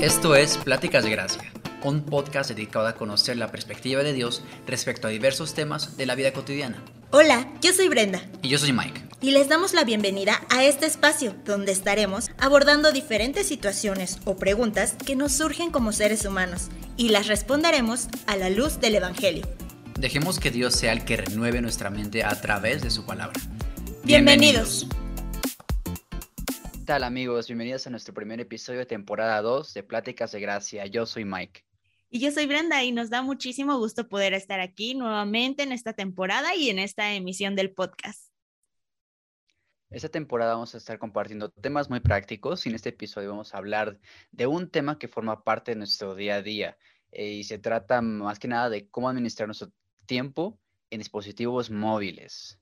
Esto es Pláticas de Gracia, un podcast dedicado a conocer la perspectiva de Dios respecto a diversos temas de la vida cotidiana. Hola, yo soy Brenda. Y yo soy Mike. Y les damos la bienvenida a este espacio donde estaremos abordando diferentes situaciones o preguntas que nos surgen como seres humanos y las responderemos a la luz del Evangelio. Dejemos que Dios sea el que renueve nuestra mente a través de su palabra. Bienvenidos. ¿Qué tal amigos? Bienvenidos a nuestro primer episodio de temporada 2 de Pláticas de Gracia. Yo soy Mike. Y yo soy Brenda y nos da muchísimo gusto poder estar aquí nuevamente en esta temporada y en esta emisión del podcast. Esta temporada vamos a estar compartiendo temas muy prácticos y en este episodio vamos a hablar de un tema que forma parte de nuestro día a día eh, y se trata más que nada de cómo administrar nuestro tiempo en dispositivos móviles.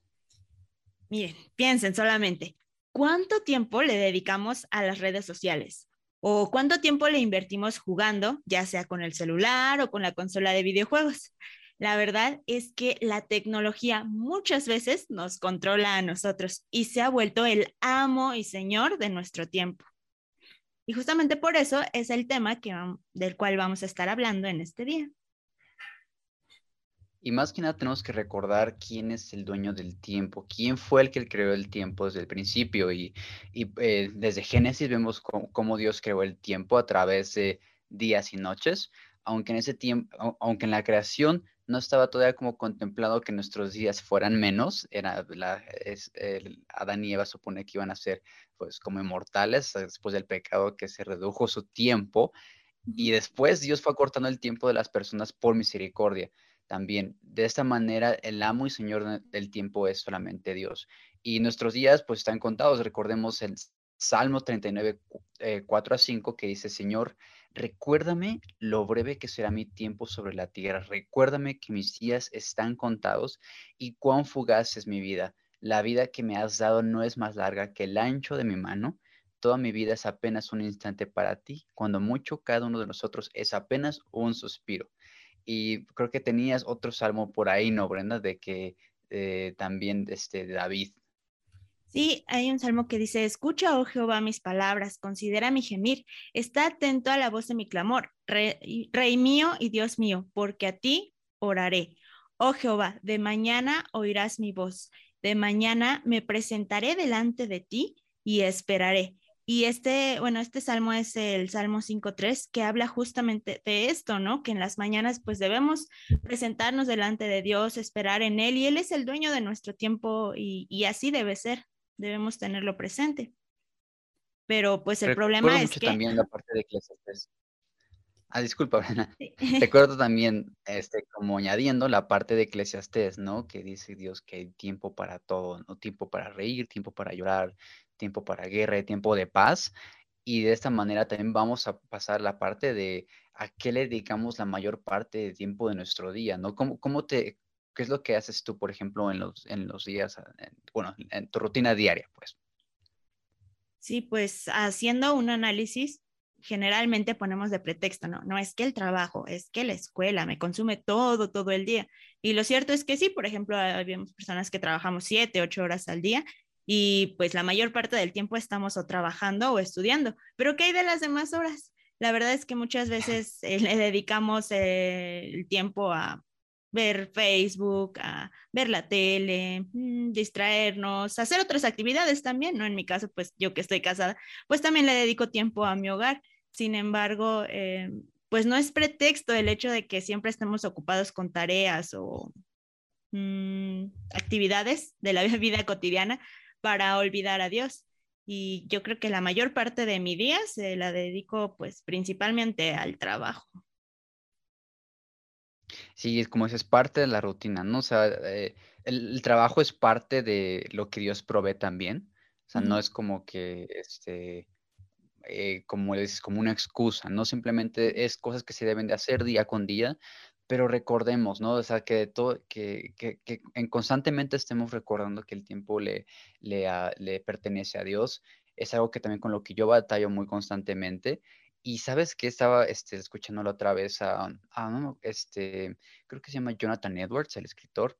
Miren, piensen solamente, ¿cuánto tiempo le dedicamos a las redes sociales? ¿O cuánto tiempo le invertimos jugando, ya sea con el celular o con la consola de videojuegos? La verdad es que la tecnología muchas veces nos controla a nosotros y se ha vuelto el amo y señor de nuestro tiempo. Y justamente por eso es el tema del cual vamos a estar hablando en este día. Y más que nada tenemos que recordar quién es el dueño del tiempo, quién fue el que creó el tiempo desde el principio. Y, eh, desde Génesis vemos cómo, Dios creó el tiempo a través de días y noches, aunque en ese tiempo, aunque en la creación no estaba todavía como contemplado que nuestros días fueran menos, era la, Adán y Eva supone que iban a ser pues como inmortales después del pecado que se redujo su tiempo y después Dios fue acortando el tiempo de las personas por misericordia también. De esta manera, el amo y señor del tiempo es solamente Dios. Y nuestros días pues están contados. Recordemos el Salmo 39, 4 eh, a 5 que dice, Señor, recuérdame lo breve que será mi tiempo sobre la tierra. Recuérdame que mis días están contados y cuán fugaz es mi vida. La vida que me has dado no es más larga que el ancho de mi mano. Toda mi vida es apenas un instante para ti, cuando mucho cada uno de nosotros es apenas un suspiro. Y creo que tenías otro salmo por ahí, ¿no, Brenda? De que eh, también este, David. Sí, hay un salmo que dice, escucha, oh Jehová, mis palabras, considera mi gemir, está atento a la voz de mi clamor, rey, rey mío y Dios mío, porque a ti oraré. Oh Jehová, de mañana oirás mi voz, de mañana me presentaré delante de ti y esperaré. Y este, bueno, este salmo es el Salmo 5.3 que habla justamente de esto, ¿no? Que en las mañanas pues debemos presentarnos delante de Dios, esperar en Él y Él es el dueño de nuestro tiempo y, así debe ser, debemos tenerlo presente. Pero pues el problema es que... también la parte de Eclesiastes. Ah, disculpa, Recuerdo también, este, como añadiendo la parte de Eclesiastes, ¿no? Que dice Dios que hay tiempo para todo, ¿no? Tiempo para reír, tiempo para llorar, tiempo para guerra, tiempo de paz. Y de esta manera también vamos a pasar la parte de a qué le dedicamos la mayor parte de tiempo de nuestro día, ¿no? ¿Cómo, cómo te, qué es lo que haces tú, por ejemplo, en los, en los días, bueno, en tu rutina diaria, pues? Sí, pues haciendo un análisis, generalmente ponemos de pretexto, no, no es que el trabajo, es que la escuela me consume todo, todo el día. Y lo cierto es que sí, por ejemplo, habíamos personas que trabajamos siete, ocho horas al día y pues la mayor parte del tiempo estamos o trabajando o estudiando. Pero ¿qué hay de las demás horas? La verdad es que muchas veces eh, le dedicamos el tiempo a ver Facebook, a ver la tele, mm, distraernos, hacer otras actividades también, ¿no? En mi caso, pues yo que estoy casada, pues también le dedico tiempo a mi hogar. Sin embargo, eh, pues no es pretexto el hecho de que siempre estemos ocupados con tareas o mm, actividades de la vida cotidiana, para olvidar a Dios. Y yo creo que la mayor parte de mi día se la dedico pues principalmente al trabajo. Sí, es como es parte de la rutina, ¿no? O sea, eh, el, trabajo es parte de lo que Dios provee también. O sea, no es como que, este, eh, como es como una excusa, no simplemente es cosas que se deben de hacer día con día, pero recordemos, ¿no? O sea, que, todo, que, que, que en constantemente estemos recordando que el tiempo le, le, le, pertenece a Dios. Es algo que también con lo que yo batallo muy constantemente. Y sabes que estaba este, escuchándolo otra vez a, a, este, creo que se llama Jonathan Edwards, el escritor.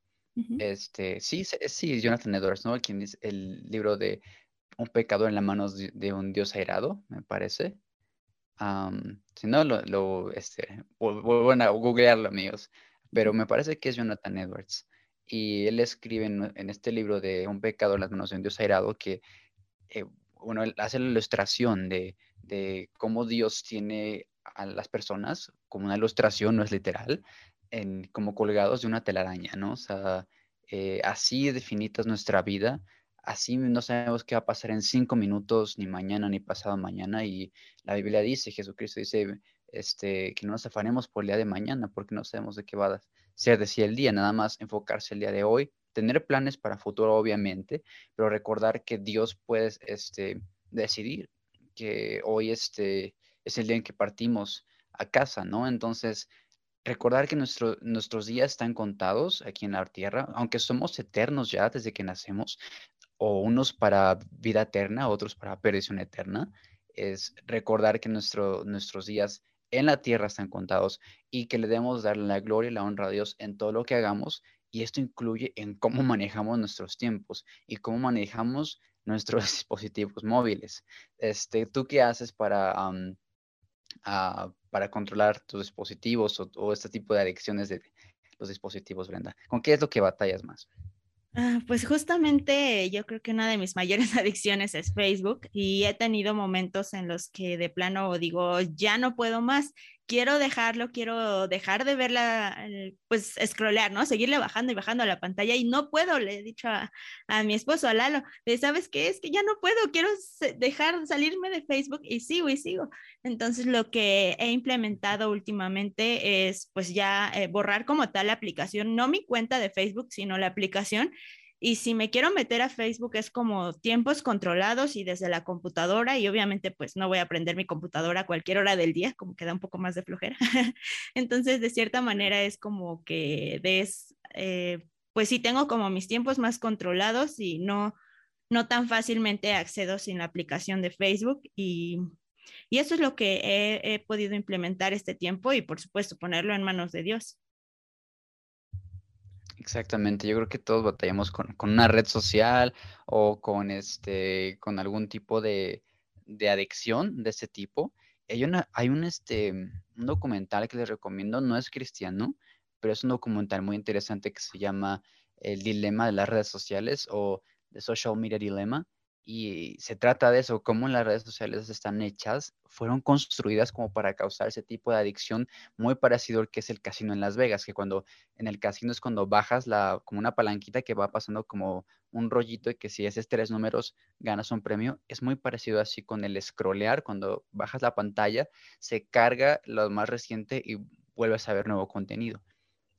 Este, sí, sí, Jonathan Edwards, ¿no? Quien es el libro de Un pecador en las manos de, un Dios airado, me parece. Si no, lo, lo este, vuelvan a googlearlo, amigos. Pero me parece que es Jonathan Edwards. Y él escribe en, este libro de Un pecado en las manos de un Dios airado que, eh, bueno, él hace la ilustración de, de cómo Dios tiene a las personas, como una ilustración, no es literal, en, como colgados de una telaraña, ¿no? O sea, eh, así definitas nuestra vida, así no sabemos qué va a pasar en cinco minutos, ni mañana, ni pasado mañana, y la Biblia dice, Jesucristo dice, este, que no nos afanemos por el día de mañana, porque no sabemos de qué va a ser de sí el día, nada más enfocarse el día de hoy, tener planes para futuro, obviamente, pero recordar que Dios puede este, decidir que hoy este, es el día en que partimos a casa, ¿no? Entonces, recordar que nuestros días están contados aquí en la tierra, aunque somos eternos ya desde que nacemos, o unos para vida eterna, otros para perdición eterna, es recordar que nuestro, nuestros días en la tierra están contados y que le debemos dar la gloria y la honra a Dios en todo lo que hagamos. Y esto incluye en cómo manejamos nuestros tiempos y cómo manejamos nuestros dispositivos móviles. Este, ¿Tú qué haces para, ah, para controlar tus dispositivos o, este tipo de adicciones de los dispositivos, Brenda? ¿Con qué es lo que batallas más? Ah, pues justamente yo creo que una de mis mayores adicciones es Facebook y he tenido momentos en los que de plano digo, ya no puedo más, quiero dejarlo, quiero dejar de verla, pues scrollear, ¿no? Seguirle bajando y bajando a la pantalla y no puedo, le he dicho a, mi esposo, a Lalo, de, ¿sabes qué? Es que ya no puedo, quiero dejar salirme de Facebook y sigo y sigo. Entonces lo que he implementado últimamente es pues ya eh, borrar como tal la aplicación, no mi cuenta de Facebook, sino la aplicación y si me quiero meter a Facebook es como tiempos controlados y desde la computadora y obviamente pues no voy a prender mi computadora a cualquier hora del día, como que da un poco más de flojera. Entonces de cierta manera es como que des, eh, pues sí tengo como mis tiempos más controlados y no, no tan fácilmente accedo sin la aplicación de Facebook y, y eso es lo que he podido implementar este tiempo y por supuesto ponerlo en manos de Dios. Exactamente, yo creo que todos batallamos con, una red social o con este, con algún tipo de, adicción de ese tipo. Hay, hay un, este, un documental que les recomiendo, no es cristiano, pero es un documental muy interesante que se llama El dilema de las redes sociales o The Social Media Dilemma y se trata de eso, cómo las redes sociales están hechas, fueron construidas como para causar ese tipo de adicción muy parecido al que es el casino en Las Vegas, que cuando en el casino es cuando bajas la, como una palanquita que va pasando como un rollito y que si haces tres números ganas un premio, es muy parecido así con el scrollear, cuando bajas la pantalla se carga lo más reciente y vuelves a ver nuevo contenido.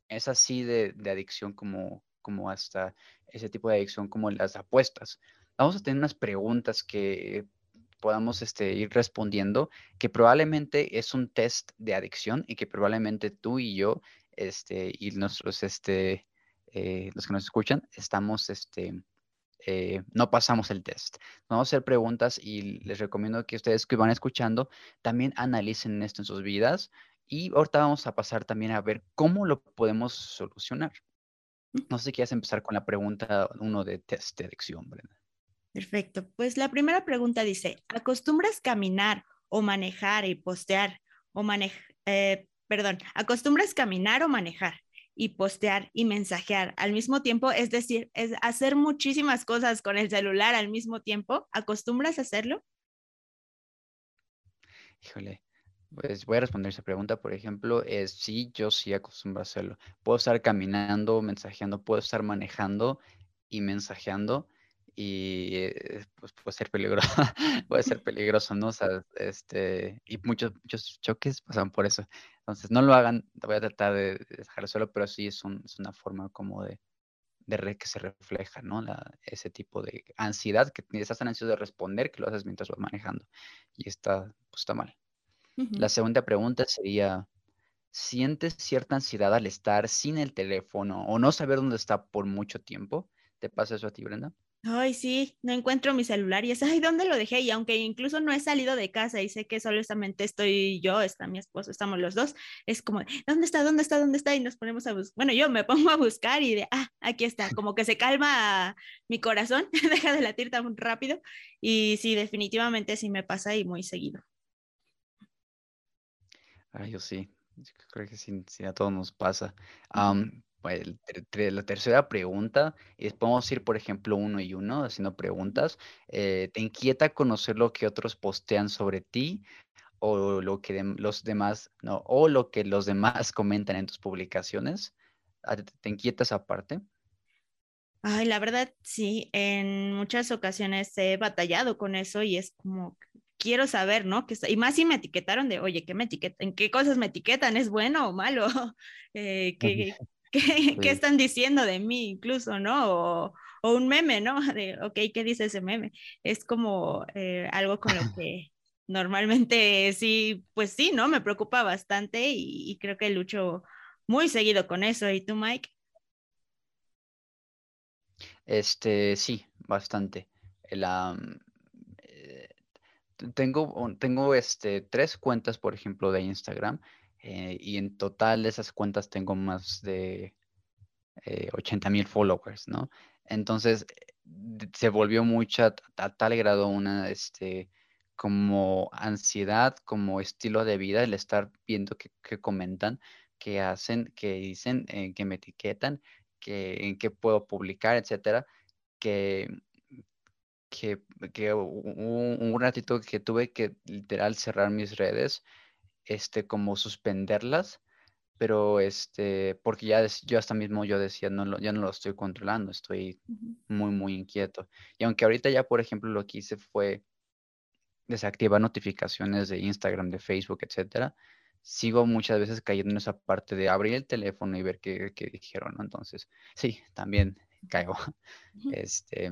Es así de, de adicción como, como hasta ese tipo de adicción como las apuestas vamos a tener unas preguntas que podamos este, ir respondiendo, que probablemente es un test de adicción y que probablemente tú y yo este, y nuestros, este, eh, los que nos escuchan, estamos, este, eh, no pasamos el test. Vamos a hacer preguntas y les recomiendo que ustedes que van escuchando también analicen esto en sus vidas y ahorita vamos a pasar también a ver cómo lo podemos solucionar. No sé si quieres empezar con la pregunta uno de test de adicción, Brenda. Perfecto. Pues la primera pregunta dice, ¿acostumbras caminar o manejar y postear o manejar, eh, perdón, ¿acostumbras caminar o manejar y postear y mensajear al mismo tiempo? Es decir, es hacer muchísimas cosas con el celular al mismo tiempo. ¿Acostumbras hacerlo? Híjole, pues voy a responder esa pregunta. Por ejemplo, es sí, yo sí acostumbro a hacerlo. Puedo estar caminando, mensajeando, puedo estar manejando y mensajeando y eh, pues puede ser peligroso, puede ser peligroso, ¿no? O sea, este, y muchos, muchos choques pasan por eso. Entonces, no lo hagan, voy a tratar de dejar solo, pero sí es, un, es una forma como de, de que se refleja, ¿no? La, ese tipo de ansiedad, que estás tan ansioso de responder que lo haces mientras vas manejando. Y está, pues está mal. La segunda pregunta sería, ¿sientes cierta ansiedad al estar sin el teléfono o no saber dónde está por mucho tiempo? ¿Te pasa eso a ti, Brenda? Ay, sí, no encuentro mi celular y es, ay, ¿dónde lo dejé? Y aunque incluso no he salido de casa y sé que solamente estoy yo, está mi esposo, estamos los dos, es como, ¿dónde está? ¿Dónde está? ¿Dónde está? Y nos ponemos a buscar. Bueno, yo me pongo a buscar y de, ah, aquí está, como que se calma mi corazón, deja de latir tan rápido. Y sí, definitivamente sí me pasa y muy seguido. Ah, yo sí, creo que sí, a todos nos pasa. La tercera pregunta es, podemos ir, por ejemplo, uno y uno, haciendo preguntas. Eh, ¿te inquieta conocer lo que otros postean sobre ti o lo que los demás, no, o lo que los demás comentan en tus publicaciones? ¿Te, inquieta esa parte? Ay, la verdad, sí, en muchas ocasiones he batallado con eso y es como, quiero saber, ¿no? y más si me etiquetaron de, oye, ¿qué me etiquetan? ¿En qué cosas me etiquetan? ¿Es bueno o malo? Eh, ¿qué, ¿Qué, están diciendo de mí incluso, no? O, un meme, ¿no? De, ok, ¿qué dice ese meme? Es como eh, algo con lo que normalmente sí, pues sí, ¿no? Me preocupa bastante y, creo que lucho muy seguido con eso. ¿Y tú, Mike? Este, sí, bastante. La, eh, tengo, tengo este, tres cuentas, por ejemplo, de Instagram eh, y en total de esas cuentas tengo más de 80 eh, mil followers, ¿no? Entonces se volvió mucha, a, tal grado una, este, como ansiedad, como estilo de vida, el estar viendo que, comentan, que hacen, que dicen, eh, que me etiquetan, que en qué puedo publicar, etcétera, que, que, que un ratito que tuve que literal cerrar mis redes este, como suspenderlas, pero este, porque ya yo hasta mismo yo decía, no, ya no lo estoy controlando, estoy muy, muy inquieto. Y aunque ahorita ya, por ejemplo, lo que hice fue desactivar notificaciones de Instagram, de Facebook, etcétera, sigo muchas veces cayendo en esa parte de abrir el teléfono y ver qué, qué dijeron, ¿no? Entonces, sí, también caigo. Este,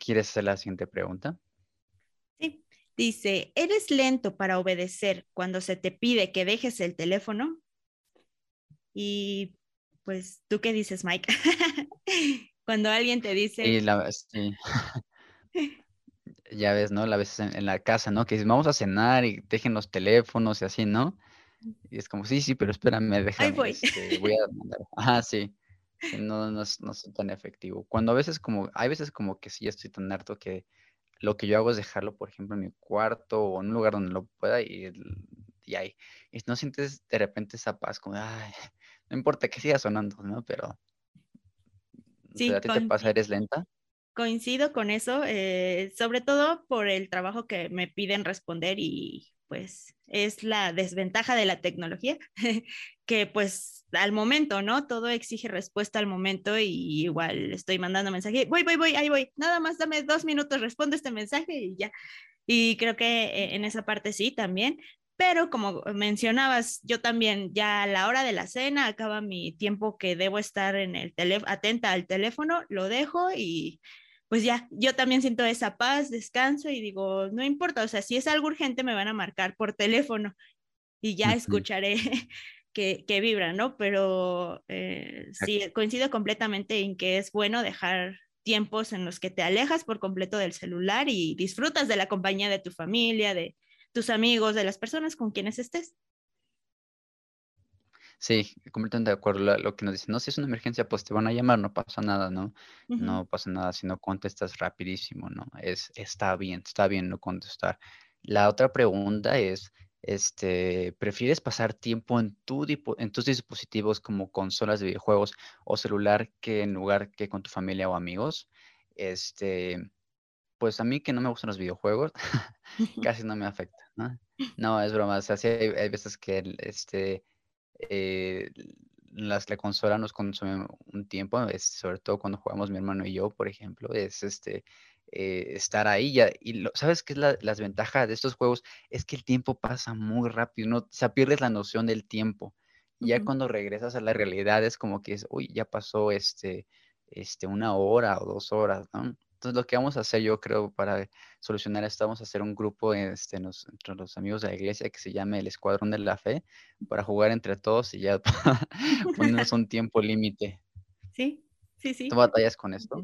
¿quieres hacer la siguiente pregunta? Dice, ¿eres lento para obedecer cuando se te pide que dejes el teléfono? Y pues, ¿tú qué dices, Mike? cuando alguien te dice... Sí, la, ya ves, ¿no? La vez en, la casa, ¿no? Que dicen, vamos a cenar y dejen los teléfonos y así, ¿no? Y es como, sí, sí, pero espérame, déjame. Ahí voy. Este, voy a mandar. Ajá, sí. No, no, no, es tan efectivo. Cuando a veces como, hay veces como que sí estoy tan harto que lo que yo hago es dejarlo, por ejemplo, en mi cuarto o en un lugar donde lo pueda y, y ahí. Y no sientes de repente esa paz, como, ay, no importa que siga sonando, ¿no? Pero sí, ¿a ti te pasa? ¿Eres lenta? Coincido con eso, eh, sobre todo por el trabajo que me piden responder y pues es la desventaja de la tecnología, que pues al momento, ¿no? Todo exige respuesta al momento y igual estoy mandando mensaje, voy, voy, voy, ahí voy, nada más dame dos minutos, respondo este mensaje y ya. Y creo que eh, en esa parte sí también, pero como mencionabas, yo también ya a la hora de la cena acaba mi tiempo que debo estar en el atenta al teléfono, lo dejo y pues ya, yo también siento esa paz, descanso y digo, no importa, o sea, si es algo urgente me van a marcar por teléfono y ya escucharé que, que vibra, ¿no? Pero eh, sí, coincido completamente en que es bueno dejar tiempos en los que te alejas por completo del celular y disfrutas de la compañía de tu familia, de tus amigos, de las personas con quienes estés. Sí, completamente de acuerdo. Lo, que nos dicen, no, si es una emergencia, pues te van a llamar, no pasa nada, ¿no? No pasa nada si no contestas rapidísimo, ¿no? Es, está bien, está bien no contestar. La otra pregunta es, este, ¿prefieres pasar tiempo en, tu, en tus dispositivos como consolas de videojuegos o celular que en lugar que con tu familia o amigos? Este, pues a mí que no me gustan los videojuegos, casi no me afecta, ¿no? No, es broma, o sea, sí hay, hay veces que, este, eh, las, la consola nos consume un tiempo, es, sobre todo cuando jugamos mi hermano y yo, por ejemplo, es este eh, estar ahí ya, y lo, sabes qué es la, las ventajas de estos juegos es que el tiempo pasa muy rápido, no, o sea, pierdes la noción del tiempo. Ya cuando regresas a la realidad es como que es, uy, ya pasó este, este, una hora o dos horas, ¿no? Entonces, lo que vamos a hacer, yo creo, para solucionar esto, vamos a hacer un grupo este, entre los amigos de la iglesia que se llame el Escuadrón de la Fe, para jugar entre todos y ya ponernos un tiempo límite. Sí, sí, sí. ¿Tú batallas con esto?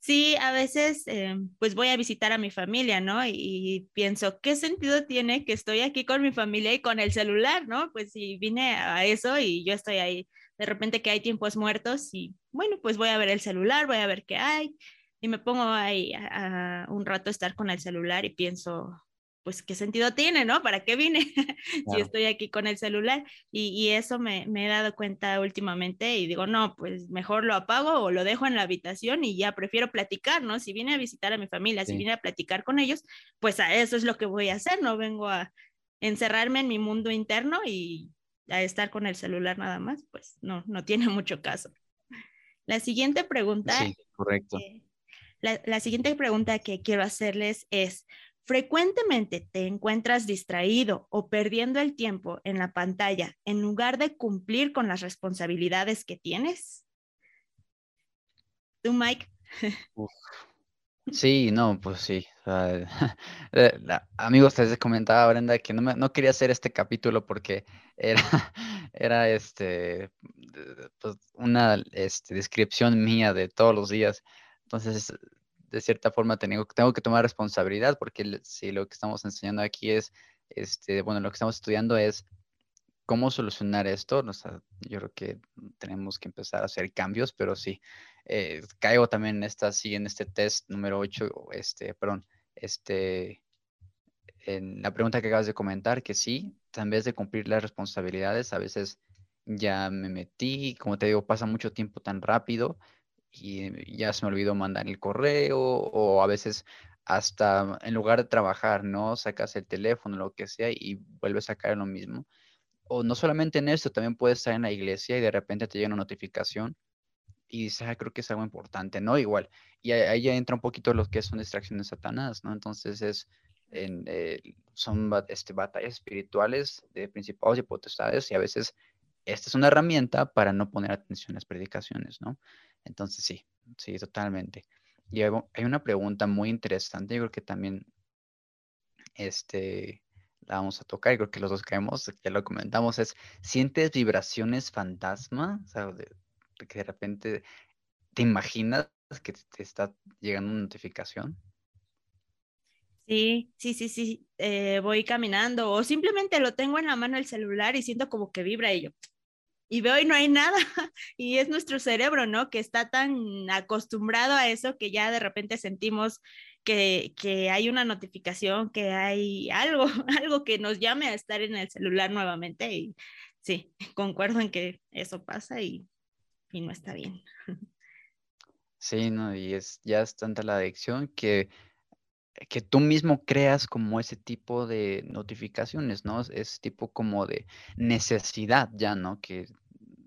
Sí, a veces eh, pues voy a visitar a mi familia, ¿no? Y, pienso, ¿qué sentido tiene que estoy aquí con mi familia y con el celular, ¿no? Pues si vine a eso y yo estoy ahí, de repente que hay tiempos muertos y bueno, pues voy a ver el celular, voy a ver qué hay, y me pongo ahí a, un rato a estar con el celular y pienso, pues qué sentido tiene, ¿no? ¿Para qué vine si estoy aquí con el celular? Y, eso me, he dado cuenta últimamente y digo, no, pues mejor lo apago o lo dejo en la habitación y ya prefiero platicar, ¿no? Si vine a visitar a mi familia, si vine a platicar con ellos, pues a eso es lo que voy a hacer, no vengo a encerrarme en mi mundo interno y a estar con el celular nada más, pues no, no tiene mucho caso. La siguiente pregunta. Sí, correcto. La siguiente pregunta que quiero hacerles es, frecuentemente te encuentras distraído o perdiendo el tiempo en la pantalla en lugar de cumplir con las responsabilidades que tienes? ¿Tú, Mike? Sí, no, pues sí. Eh, amigos, les comentaba Brenda que no, quería hacer este capítulo porque era, era este, pues, una este, descripción mía de todos los días. Entonces, de cierta forma tengo, tengo que tomar responsabilidad porque si lo que estamos enseñando aquí es, este, bueno, lo que estamos estudiando es cómo solucionar esto. yo creo que tenemos que empezar a hacer cambios, pero sí, eh, caigo también en esta, sí, en este test número 8, este, perdón, este, en la pregunta que acabas de comentar, que sí, en vez de cumplir las responsabilidades, a veces ya me metí, como te digo, pasa mucho tiempo tan rápido y ya se me olvidó mandar el correo o a veces hasta en lugar de trabajar, ¿no? Sacas el teléfono, lo que sea y vuelves a caer en lo mismo. O no solamente en esto, también puedes estar en la iglesia y de repente te llega una notificación y dices, ah, creo que es algo importante, ¿no? Igual. Y ahí ya entra un poquito lo que son distracciones satanás, ¿no? Entonces es, en, eh, son este, batallas espirituales de principados y potestades y a veces esta es una herramienta para no poner atención a las predicaciones, ¿no? Entonces sí, sí, totalmente. Y hay, una pregunta muy interesante, yo creo que también este, la vamos a tocar, y creo que los dos caemos, ya lo comentamos, es, ¿sientes vibraciones fantasma? O sea, que de repente te imaginas que te está llegando una notificación. Sí, sí, sí, sí, eh, voy caminando o simplemente lo tengo en la mano el celular y siento como que vibra y yo, y veo y no hay nada. Y es nuestro cerebro, ¿no? Que está tan acostumbrado a eso que ya de repente sentimos que, que, hay una notificación, que hay algo, algo que nos llame a estar en el celular nuevamente. Y sí, concuerdo en que eso pasa y, y no está bien. Sí, no, y es ya es tanta la adicción que que tú mismo creas como ese tipo de notificaciones, ¿no? Es tipo como de necesidad ya, ¿no? Que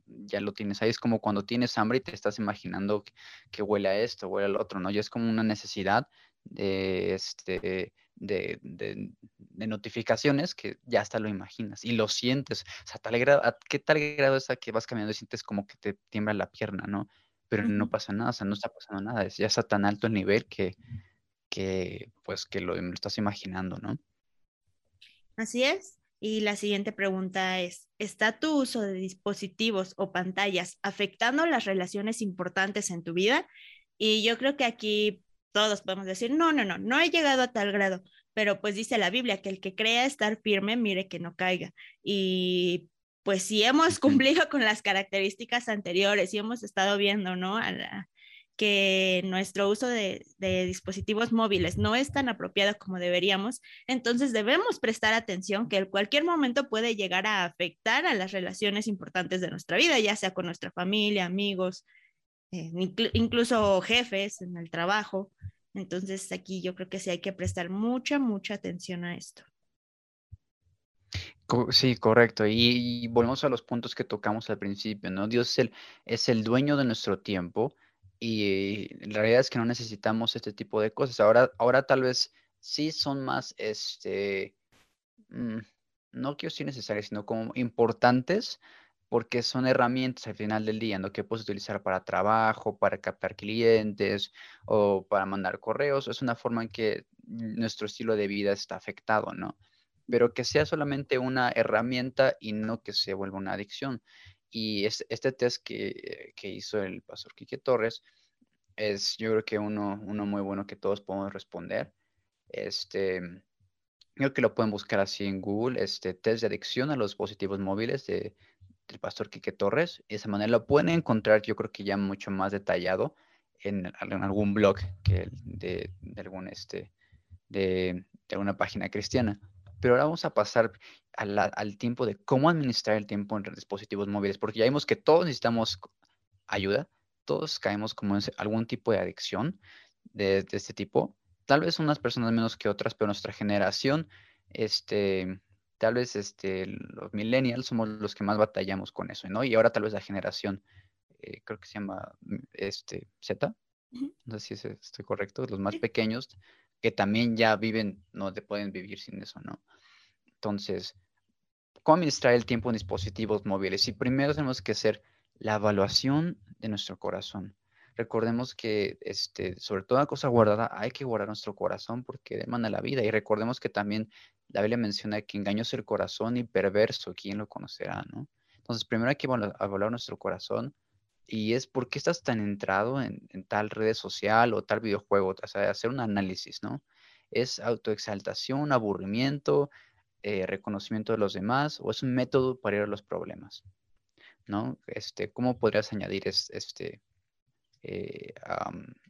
ya lo tienes ahí. Es como cuando tienes hambre y te estás imaginando que, huele a esto, huele al otro, ¿no? Ya es como una necesidad de, este, de, de, notificaciones que ya hasta lo imaginas y lo sientes. O sea, tal grado, ¿a qué tal grado es a que vas caminando y sientes como que te tiembla la pierna, ¿no? Pero no pasa nada, o sea, no está pasando nada. ya está tan alto el nivel que que pues que lo, estás imaginando, ¿no? Así es. Y la siguiente pregunta es, ¿está tu uso de dispositivos o pantallas afectando las relaciones importantes en tu vida? Y yo creo que aquí todos podemos decir, no, no, no, no he llegado a tal grado, pero pues dice la Biblia que el que crea estar firme, mire que no caiga. Y pues si hemos cumplido con las características anteriores y hemos estado viendo, ¿no? A la, que nuestro uso de, dispositivos móviles no es tan apropiado como deberíamos, entonces debemos prestar atención que en cualquier momento puede llegar a afectar a las relaciones importantes de nuestra vida, ya sea con nuestra familia, amigos, eh, incluso jefes en el trabajo. Entonces aquí yo creo que sí hay que prestar mucha, mucha atención a esto. Sí, correcto. Y, volvemos a los puntos que tocamos al principio, ¿no? Dios es el, es el dueño de nuestro tiempo y la realidad es que no necesitamos este tipo de cosas. Ahora, ahora tal vez sí son más, este, mm, no quiero decir necesarias, sino como importantes porque son herramientas al final del día, ¿no? Que puedes utilizar para trabajo, para captar clientes o para mandar correos. Es una forma en que nuestro estilo de vida está afectado, ¿no? Pero que sea solamente una herramienta y no que se vuelva una adicción. Y este, test que, hizo el pastor Quique Torres es, yo creo que uno, uno muy bueno que todos podemos responder. Este, creo que lo pueden buscar así en Google, este test de adicción a los dispositivos móviles de, del pastor Quique Torres. De esa manera lo pueden encontrar, yo creo que ya mucho más detallado en, algún blog que de, algún este de, de alguna página cristiana. Pero ahora vamos a pasar al tiempo de cómo administrar el tiempo en dispositivos móviles, porque ya vimos que todos necesitamos ayuda, todos caemos como en algún tipo de adicción de, este tipo. Tal vez unas personas menos que otras, pero nuestra generación, este, tal vez este, los millennials somos los que más batallamos con eso, ¿no? Y ahora tal vez la generación, eh, creo que se llama mm, este, Z, no sé si estoy correcto, los más pequeños, que también ya viven, no pueden vivir sin eso, ¿no? Entonces, ¿cómo administrar el tiempo en dispositivos móviles? Y primero tenemos que hacer la evaluación de nuestro corazón. Recordemos que, este, sobre toda cosa guardada, hay que guardar nuestro corazón porque demanda la vida. Y recordemos que también la Biblia menciona que engañoso el corazón y perverso, ¿quién lo conocerá? ¿no? Entonces, primero hay que evaluar nuestro corazón y es por qué estás tan entrado en, tal red social o tal videojuego, o sea, hacer un análisis, ¿no? ¿Es autoexaltación, aburrimiento, eh, reconocimiento de los demás o es un método para ir a los problemas? ¿No? Este, ¿Cómo podrías añadir este, eh,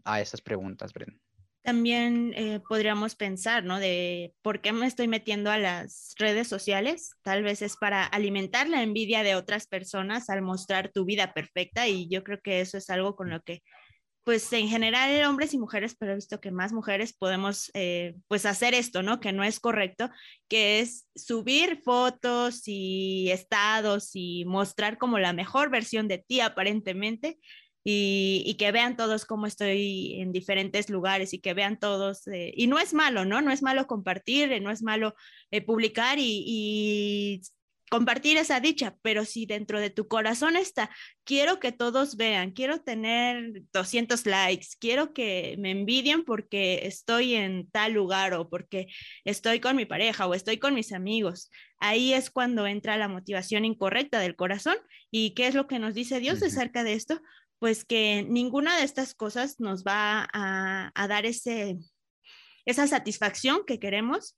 a esas preguntas, Bren? También eh, podríamos pensar, ¿no? De por qué me estoy metiendo a las redes sociales. Tal vez es para alimentar la envidia de otras personas al mostrar tu vida perfecta y yo creo que eso es algo con lo que, pues en general hombres y mujeres, pero he visto que más mujeres podemos, eh, pues hacer esto, ¿no? Que no es correcto, que es subir fotos y estados y mostrar como la mejor versión de ti aparentemente y, que vean todos cómo estoy en diferentes lugares y que vean todos, eh, y no es malo, ¿no? No es malo compartir, eh, no es malo eh, publicar y, compartir esa dicha, pero si dentro de tu corazón está, quiero que todos vean, quiero tener 200 likes, quiero que me envidien porque estoy en tal lugar o porque estoy con mi pareja o estoy con mis amigos, ahí es cuando entra la motivación incorrecta del corazón. ¿Y qué es lo que nos dice Dios acerca de esto? Pues que ninguna de estas cosas nos va a, dar ese, esa satisfacción que queremos,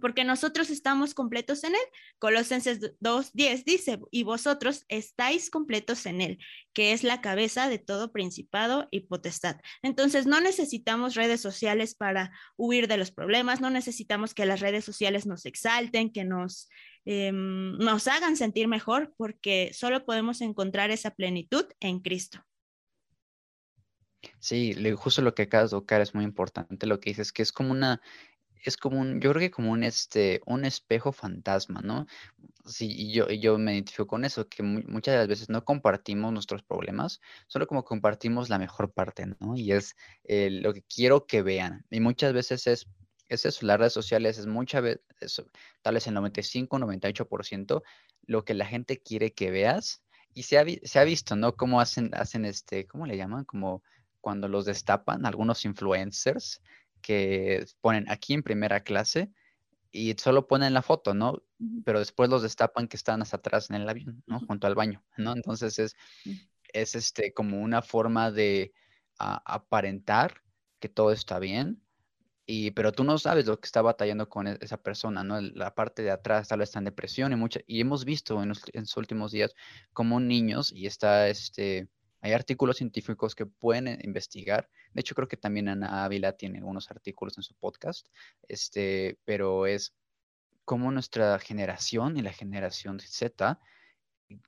porque nosotros estamos completos en Él. Colosenses 2.10 dice, y vosotros estáis completos en Él, que es la cabeza de todo principado y potestad. Entonces, no necesitamos redes sociales para huir de los problemas, no necesitamos que las redes sociales nos exalten, que nos Em, nos hagan sentir mejor porque solo podemos encontrar esa plenitud en Cristo. Sí, justo lo que acabas de tocar es muy importante, lo que dices, que es como una, es como un, yo creo que como un, este, un espejo fantasma, ¿no? Sí, y yo, yo me identifico con eso, que muchas de las veces no compartimos nuestros problemas, solo como compartimos la mejor parte, ¿no? Y es eh, lo que quiero que vean. Y muchas veces es es eso, las redes sociales es muchas veces, tal vez el 95, 98%, lo que la gente quiere que veas. Y se ha, se ha visto, ¿no? Cómo hacen, hacen este, ¿cómo le llaman? Como cuando los destapan algunos influencers que ponen aquí en primera clase y solo ponen la foto, ¿no? Pero después los destapan que están hasta atrás en el avión, ¿no? Junto al baño, ¿no? Entonces es, es este, como una forma de aparentar que todo está bien, y, pero tú no sabes lo que está batallando con e, esa persona, ¿no? La parte de atrás tal vez está en depresión y mucha, y hemos visto en los, en los últimos días como niños, y está, este, hay artículos científicos que pueden eh, investigar. De hecho, creo que también Ana Ávila tiene unos artículos en su podcast, este, pero es como nuestra generación y la generación Z,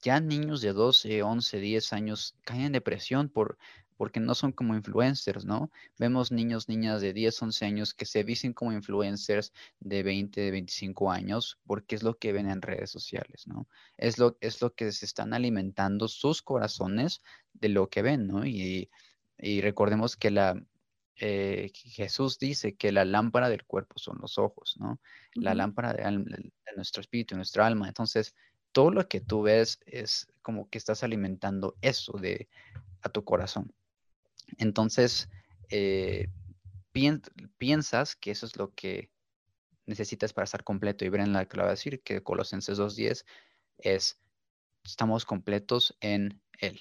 ya niños de 12, 11, 10 años caen en depresión por porque no son como influencers, ¿no? Vemos niños, niñas de 10, 11 años que se dicen como influencers de 20, de 25 años, porque es lo que ven en redes sociales, ¿no? Es lo, es lo que se están alimentando sus corazones de lo que ven, ¿no? Y, recordemos que la, eh, Jesús dice que la lámpara del cuerpo son los ojos, ¿no? La lámpara de, de, nuestro espíritu, nuestra alma. Entonces, todo lo que tú ves es como que estás alimentando eso de a tu corazón. Entonces, eh, piensas que eso es lo que necesitas para estar completo. Y Bren la que lo va a decir, que Colosenses 2.10 es, estamos completos en Él.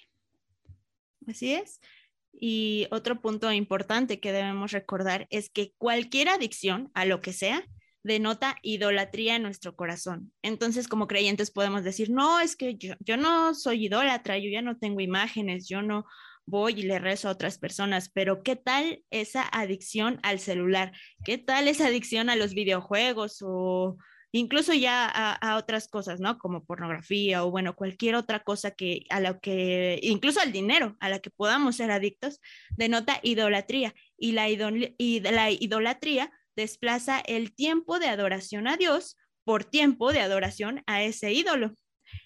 Así es. Y otro punto importante que debemos recordar es que cualquier adicción a lo que sea denota idolatría en nuestro corazón. Entonces, como creyentes podemos decir, no, es que yo, yo no soy idólatra, yo ya no tengo imágenes, yo no voy y le rezo a otras personas, pero ¿qué tal esa adicción al celular? ¿Qué tal esa adicción a los videojuegos o incluso ya a, otras cosas, ¿no? Como pornografía o bueno, cualquier otra cosa que a lo que, incluso al dinero, a la que podamos ser adictos, denota idolatría. Y la, y la idolatría desplaza el tiempo de adoración a Dios por tiempo de adoración a ese ídolo.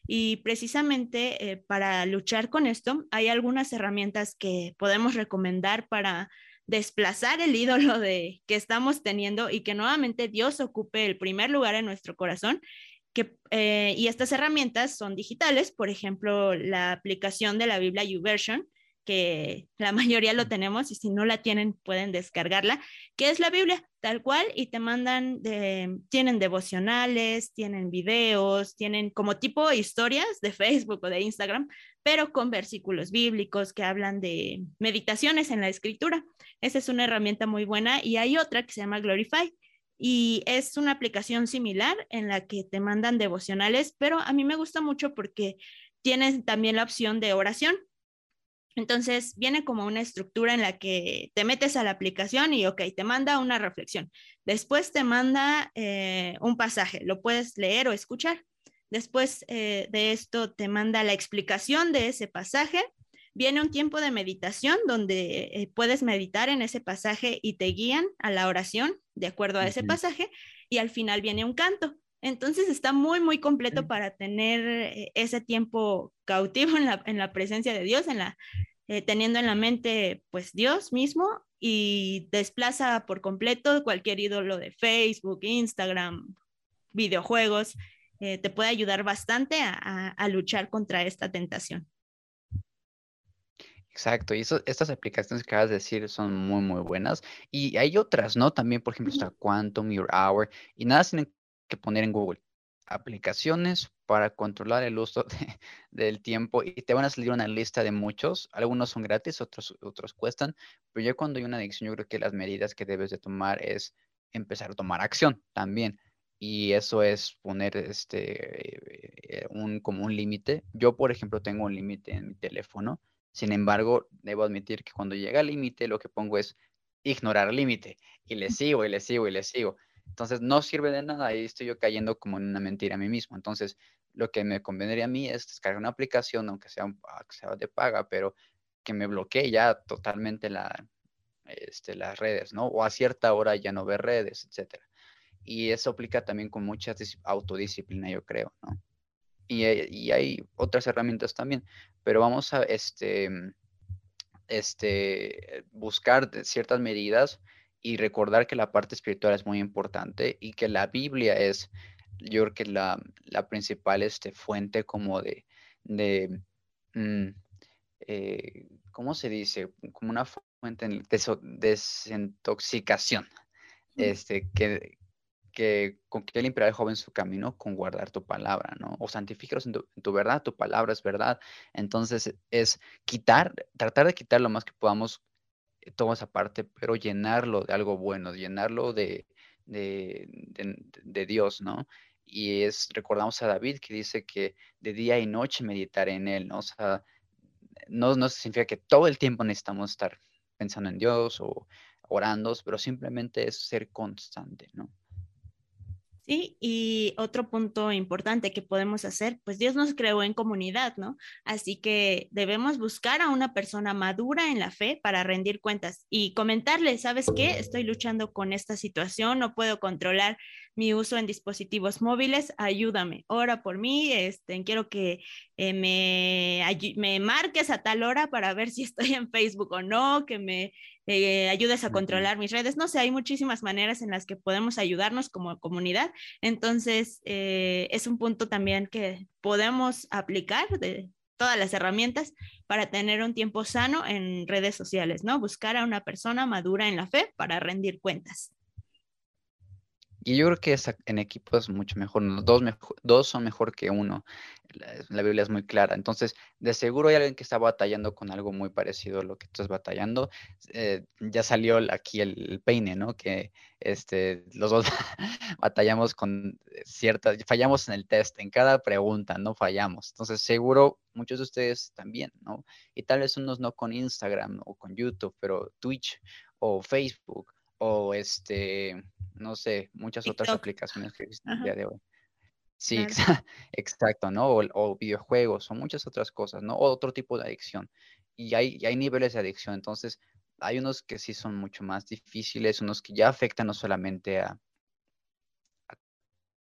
Y precisamente eh, para luchar con esto, hay algunas herramientas que podemos recomendar para desplazar el ídolo de que estamos teniendo y que nuevamente Dios ocupe el primer lugar en nuestro corazón. Que, eh, y estas herramientas son digitales, por ejemplo, la aplicación de la Biblia YouVersion, que la mayoría lo tenemos y si no la tienen pueden descargarla, que es la Biblia tal cual y te mandan, de, tienen devocionales, tienen videos, tienen como tipo historias de Facebook o de Instagram, pero con versículos bíblicos que hablan de meditaciones en la escritura. Esa es una herramienta muy buena y hay otra que se llama Glorify. Y es una aplicación similar en la que te mandan devocionales, pero a mí me gusta mucho porque tienes también la opción de oración. Entonces viene como una estructura en la que te metes a la aplicación y, ok, te manda una reflexión. Después te manda eh, un pasaje, lo puedes leer o escuchar. Después eh, de esto te manda la explicación de ese pasaje. Viene un tiempo de meditación donde eh, puedes meditar en ese pasaje y te guían a la oración de acuerdo a ese pasaje. Y al final viene un canto. Entonces está muy, muy completo para tener eh, ese tiempo cautivo en la, en la presencia de Dios, en la, eh, teniendo en la mente pues Dios mismo y desplaza por completo cualquier ídolo de Facebook, Instagram, videojuegos. Eh, te puede ayudar bastante a, a, luchar contra esta tentación. Exacto, y eso, estas aplicaciones que acabas de decir son muy, muy buenas. Y hay otras, ¿no? También, por ejemplo, está Quantum, Your Hour, y nada sin que poner en Google aplicaciones para controlar el uso del tiempo y te van a salir una lista de muchos. Algunos son gratis, otros, otros cuestan, pero ya cuando hay una adicción yo creo que las medidas que debes de tomar es empezar a tomar acción también. Y eso es poner este, eh, un, como un límite. Yo, por ejemplo, tengo un límite en mi teléfono. Sin embargo, debo admitir que cuando llega al límite, lo que pongo es ignorar límite. Y le sigo, y le sigo, y le sigo. Entonces no sirve de nada y estoy yo cayendo como en una mentira a mí mismo. Entonces lo que me convendría a mí es descargar una aplicación, aunque sea, ah, sea de paga, pero que me bloquee ya totalmente la, este, las redes, ¿no? O a cierta hora ya no ver redes, etcétera. Y eso aplica también con mucha autodisciplina, yo creo, ¿no? Y, y, hay otras herramientas también, pero vamos a este, este, buscar ciertas medidas y recordar que la parte espiritual es muy importante y que la Biblia es, yo creo que la, la principal este, fuente como de, de mm, eh, ¿cómo se dice? Como una fuente de desintoxicación, este, que, que con que limpiar al joven su camino con guardar tu palabra, ¿no? O santifícalos en tu, en tu, verdad, tu palabra es verdad. Entonces es quitar, tratar de quitar lo más que podamos toda esa parte, pero llenarlo de algo bueno, llenarlo de, de, Dios, ¿no? Y es, recordamos a David que dice que de día y noche meditar en Él, ¿no? O sea, no, no significa que todo el tiempo necesitamos estar pensando en Dios o orando, pero simplemente es ser constante, ¿no? Sí, y otro punto importante que podemos hacer, pues Dios nos creó en comunidad, ¿no? Así que debemos buscar a una persona madura en la fe para rendir cuentas y comentarle, ¿sabes qué? Estoy luchando con esta situación, no puedo controlar mi uso en dispositivos móviles, ayúdame, ora por mí, este, quiero que eh, me, me marques a tal hora para ver si estoy en Facebook o no, que me eh, ayudes a controlar mis redes. No sé, hay muchísimas maneras en las que podemos ayudarnos como comunidad. Entonces, eh, es un punto también que podemos aplicar de todas las herramientas para tener un tiempo sano en redes sociales, ¿no? Buscar a una persona madura en la fe para rendir cuentas. Y yo creo que en equipo es mucho mejor, dos, dos son mejor que uno. La, Biblia es muy clara. Entonces, de seguro hay alguien que está batallando con algo muy parecido a lo que tú estás batallando. Eh, ya salió aquí el, peine, ¿no? Que este, los dos batallamos con ciertas, fallamos en el test, en cada pregunta, no fallamos. Entonces, seguro muchos de ustedes también, ¿no? Y tal vez unos no con Instagram o con YouTube, pero Twitch o Facebook o este, no sé, muchas otras aplicaciones que existen el día de hoy. Sí, exacto, ¿no? O, videojuegos o muchas otras cosas, ¿no? O otro tipo de adicción. Y hay, hay niveles de adicción, entonces hay unos que sí son mucho más difíciles, unos que ya afectan no solamente a,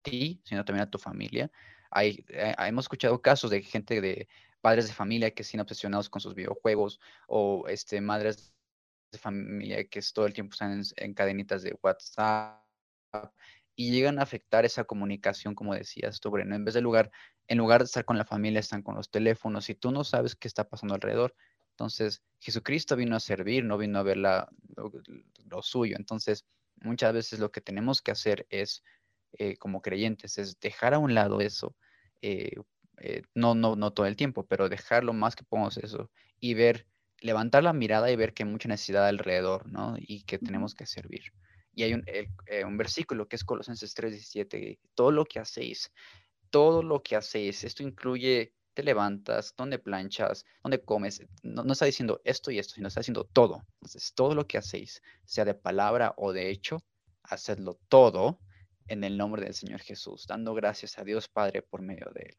ti, sino también a tu familia. Hay, eh, hemos escuchado casos de gente de padres de familia que siguen obsesionados con sus videojuegos o este, madres de familia que todo el tiempo están en, cadenitas de WhatsApp y llegan a afectar esa comunicación, como decías tú, Breno. En vez de lugar, en lugar de estar con la familia, están con los teléfonos y tú no sabes qué está pasando alrededor. Entonces, Jesucristo vino a servir, no vino a ver la, lo, suyo. Entonces, muchas veces lo que tenemos que hacer es, eh, como creyentes, es dejar a un lado eso. Eh, eh, no, no, no todo el tiempo, pero dejar lo más que podamos eso y ver levantar la mirada y ver que hay mucha necesidad alrededor, ¿no? Y que tenemos que servir. Y hay un, eh, un versículo que es Colosenses 3:17, todo lo que hacéis, todo lo que hacéis, esto incluye, te levantas, donde planchas, donde comes, no, no está diciendo esto y esto, sino está diciendo todo. Entonces, todo lo que hacéis, sea de palabra o de hecho, hacedlo todo en el nombre del Señor Jesús, dando gracias a Dios Padre por medio de él.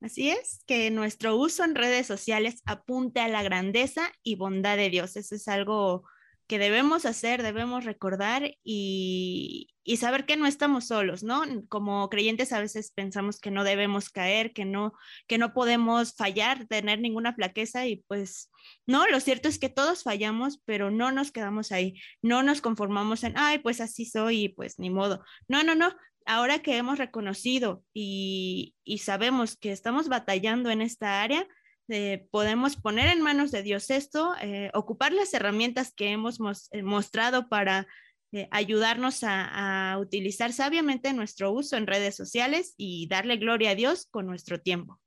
Así es, que nuestro uso en redes sociales apunte a la grandeza y bondad de Dios. Eso es algo que debemos hacer, debemos recordar y, saber que no estamos solos, ¿no? Como creyentes a veces pensamos que no debemos caer, que no, que no podemos fallar, tener ninguna flaqueza y pues no, lo cierto es que todos fallamos, pero no nos quedamos ahí, no nos conformamos en, ay, pues así soy y pues ni modo. No, no, no, ahora que hemos reconocido y, sabemos que estamos batallando en esta área, eh, podemos poner en manos de Dios esto, eh, ocupar las herramientas que hemos eh, mostrado para ayudarnos a, utilizar sabiamente nuestro uso en redes sociales y darle gloria a Dios con nuestro tiempo.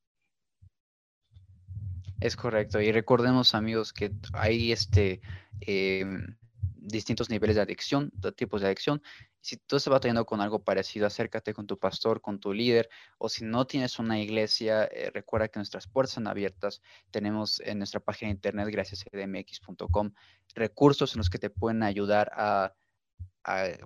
Es correcto. Y recordemos, amigos, que hay este em, distintos niveles de adicción, tipos de adicción. Si tú estás batallando con algo parecido, acércate con tu pastor, con tu líder, o si no tienes una iglesia, eh, recuerda que nuestras puertas son abiertas. Tenemos en nuestra página de internet, gracias recursos en los que te pueden ayudar a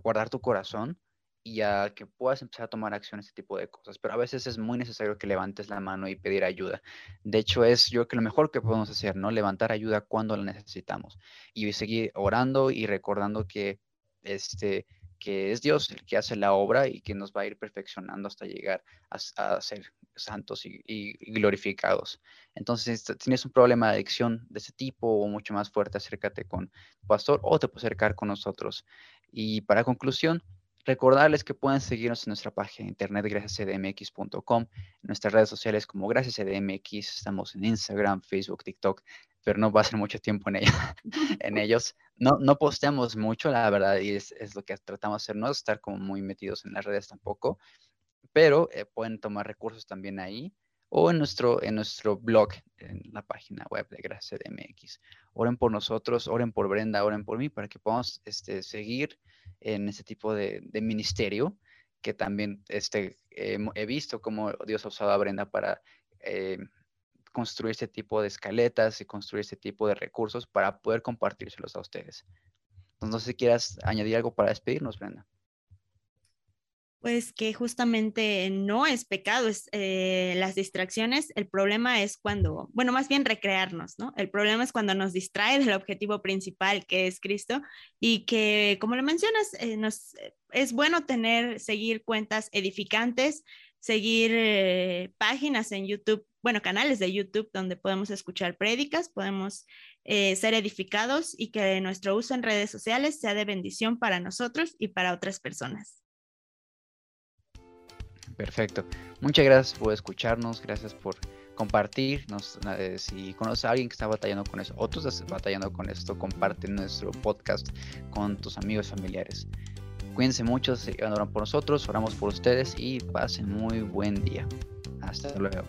guardar tu corazón y a que puedas empezar a tomar acción este tipo de cosas. Pero a veces es muy necesario que levantes la mano y pedir ayuda. De hecho, es yo creo que lo mejor que podemos hacer, ¿no? Levantar ayuda cuando la necesitamos y seguir orando y recordando que este que es Dios el que hace la obra y que nos va a ir perfeccionando hasta llegar a, ser santos y, glorificados. Entonces, si tienes un problema de adicción de ese tipo o mucho más fuerte, acércate con tu pastor o te puedes acercar con nosotros. Y para conclusión, Recordarles que pueden seguirnos en nuestra página de internet graciascdmx.com, en nuestras redes sociales como Gracias estamos en Instagram, Facebook, TikTok, pero no va a ser mucho tiempo en, ella, en ellos. No, no posteamos mucho, la verdad, y es, lo que tratamos de hacer, no estar como muy metidos en las redes tampoco, pero eh, pueden tomar recursos también ahí o en nuestro, en nuestro blog, en la página web de Gracias MX. Oren por nosotros, oren por Brenda, oren por mí, para que podamos este, seguir en ese tipo de, ministerio, que también este, he visto cómo Dios ha usado a Brenda para eh, construir este tipo de escaletas y construir este tipo de recursos para poder compartírselos a ustedes. Entonces, no sé si quieras añadir algo para despedirnos, Brenda. Pues que justamente no es pecado, es eh, las distracciones. El problema es cuando, bueno, más bien recrearnos, ¿no? El problema es cuando nos distrae del objetivo principal que es Cristo y que, como lo mencionas, eh, nos, es bueno tener, seguir cuentas edificantes, seguir eh, páginas en YouTube, bueno, canales de YouTube donde podemos escuchar prédicas, podemos ser edificados y que nuestro uso en redes sociales sea de bendición para nosotros y para otras personas. Perfecto. Muchas gracias por escucharnos, gracias por compartirnos. Eh, si conoces a alguien que está batallando con eso, o tú estás batallando con esto, comparte nuestro podcast con tus amigos familiares. Cuídense mucho, oran por nosotros, oramos por ustedes y pasen muy buen día. Hasta luego.